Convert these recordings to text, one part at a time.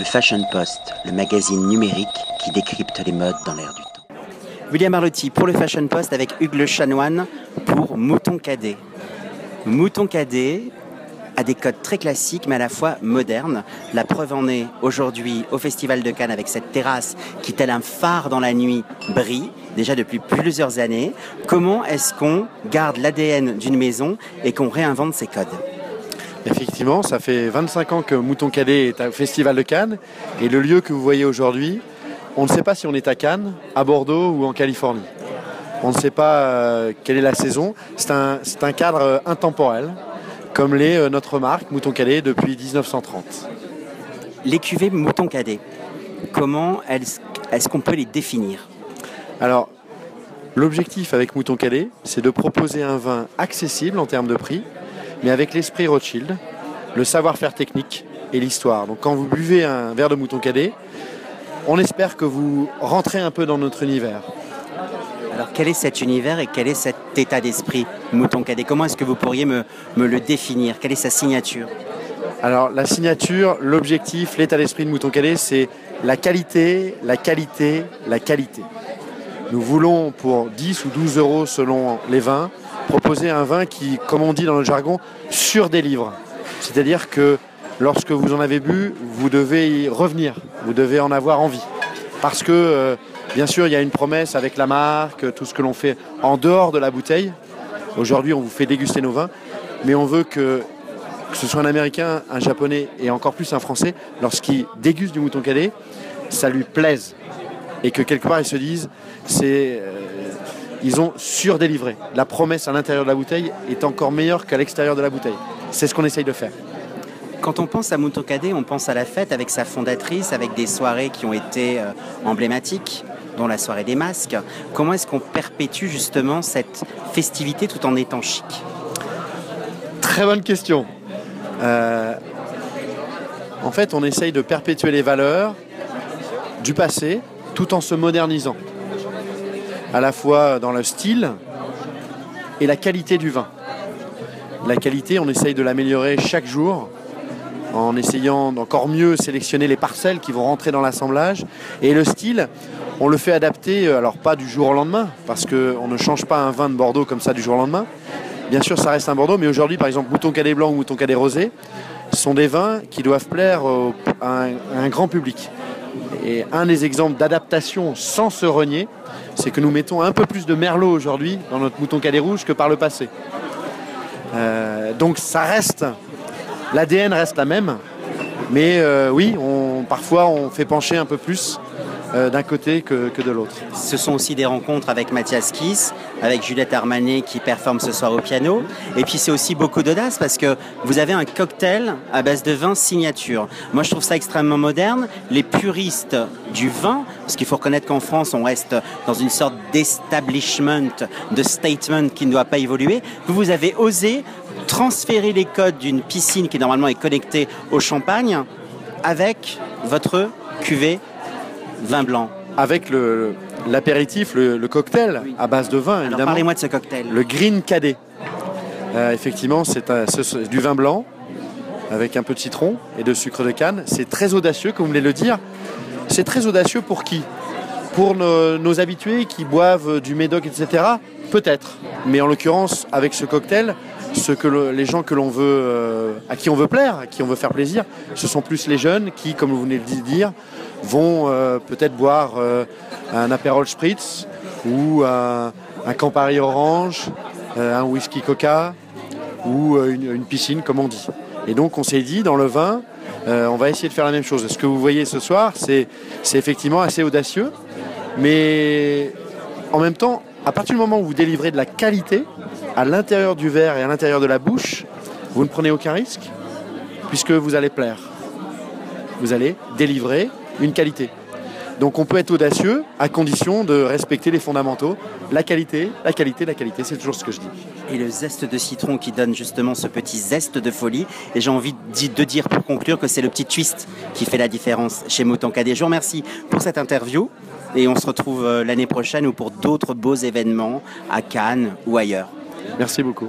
Le Fashion Post, le magazine numérique qui décrypte les modes dans l'air du temps. William Arlotti pour le Fashion Post avec Hugues Le Chanoine pour Mouton Cadet. Mouton Cadet a des codes très classiques mais à la fois modernes. La preuve en est aujourd'hui au Festival de Cannes avec cette terrasse qui, tel un phare dans la nuit, brille déjà depuis plusieurs années. Comment est-ce qu'on garde l'ADN d'une maison et qu'on réinvente ses codes? Effectivement, ça fait 25 ans que Mouton Cadet est au Festival de Cannes et le lieu que vous voyez aujourd'hui, on ne sait pas si on est à Cannes, à Bordeaux ou en Californie. On ne sait pas euh, quelle est la saison. C'est un, un, cadre euh, intemporel, comme l'est euh, notre marque Mouton Cadet depuis 1930. Les cuvées Mouton Cadet, comment est-ce qu'on peut les définir? Alors, l'objectif avec Mouton Cadet, c'est de proposer un vin accessible en termes de prix, mais avec l'esprit Rothschild, le savoir-faire technique et l'histoire. Donc quand vous buvez un verre de mouton cadet, on espère que vous rentrez un peu dans notre univers. Alors quel est cet univers et quel est cet état d'esprit Mouton Cadet? Comment est-ce que vous pourriez me, me, le définir? Quelle est sa signature? Alors la signature, l'objectif, l'état d'esprit de Mouton Cadet, c'est la qualité, la qualité, la qualité. Nous voulons pour 10 ou 12 euros selon les vins, proposer un vin qui, comme on dit dans le jargon, surdélivre. C'est-à-dire que lorsque vous en avez bu, vous devez y revenir, vous devez en avoir envie. Parce que, euh, bien sûr, il y a une promesse avec la marque, tout ce que l'on fait en dehors de la bouteille. Aujourd'hui, on vous fait déguster nos vins, mais on veut que, ce soit un Américain, un Japonais et encore plus un Français, lorsqu'il déguste du mouton cadet, ça lui plaise. Et que quelque part, ils se disent, c'est... Euh, ils ont surdélivré. La promesse à l'intérieur de la bouteille est encore meilleure qu'à l'extérieur de la bouteille. C'est ce qu'on essaye de faire. Quand on pense à Mouton Cadet, on pense à la fête avec sa fondatrice, avec des soirées qui ont été euh, emblématiques, dont la soirée des masques. Comment est-ce qu'on perpétue justement cette festivité tout en étant chic? Très bonne question. Euh, en fait, on essaye de perpétuer les valeurs du passé tout en se modernisant à la fois dans le style et la qualité du vin. La qualité, on essaye de l'améliorer chaque jour en essayant d'encore mieux sélectionner les parcelles qui vont rentrer dans l'assemblage. Et le style, on le fait adapter, euh, alors pas du jour au lendemain, parce qu'on ne change pas un vin de Bordeaux comme ça du jour au lendemain. Bien sûr, ça reste un Bordeaux, mais aujourd'hui, par exemple, Mouton Cadet Blanc ou Mouton Cadet Rosé sont des vins qui doivent plaire à un grand public. Et un des exemples d'adaptation sans se renier, c'est que nous mettons un peu plus de merlot aujourd'hui dans notre mouton cadet rouge que par le passé. Euh, donc ça reste, l'ADN reste la même, mais euh, oui, parfois on fait pencher un peu plus euh, d'un côté que, de l'autre. Ce sont aussi des rencontres avec Mathias Kiss, avec Juliette Armanet qui performe ce soir au piano. Et puis c'est aussi beaucoup d'audace parce que vous avez un cocktail à base de vin signature. Moi je trouve ça extrêmement moderne. Les puristes du vin, parce qu'il faut reconnaître qu'en France on reste dans une sorte d'establishment, de statement qui ne doit pas évoluer. Vous avez osé transférer les codes d'une piscine qui normalement est connectée au champagne avec votre cuvée vin blanc. Avec l'apéritif, le, cocktail à base de vin, évidemment. Parlez-moi de ce cocktail. Le Green Cadet. Euh, effectivement, c'est du vin blanc avec un peu de citron et de sucre de canne. C'est très audacieux, comme vous voulez le dire. C'est très audacieux pour qui? Pour nos, habitués qui boivent du médoc, etc. Peut-être. Mais en l'occurrence, avec ce cocktail, ce que les gens que l'on veut, euh, à qui on veut plaire, à qui on veut faire plaisir, ce sont plus les jeunes qui, comme vous venez de dire, vont euh, peut-être boire euh, un Aperol Spritz ou un, Campari Orange, un whisky Coca ou une, piscine, comme on dit. Et donc on s'est dit, dans le vin, on va essayer de faire la même chose. Ce que vous voyez ce soir, c'est effectivement assez audacieux, mais en même temps, à partir du moment où vous délivrez de la qualité, à l'intérieur du verre et à l'intérieur de la bouche, vous ne prenez aucun risque, puisque vous allez plaire. Vous allez délivrer une qualité. Donc on peut être audacieux à condition de respecter les fondamentaux. La qualité, la qualité, la qualité, c'est toujours ce que je dis. Et le zeste de citron qui donne justement ce petit zeste de folie. Et j'ai envie de dire pour conclure que c'est le petit twist qui fait la différence chez Mouton Cadet. Je vous remercie pour cette interview et on se retrouve euh, l'année prochaine ou pour d'autres beaux événements à Cannes ou ailleurs. Merci beaucoup.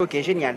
Ok, génial.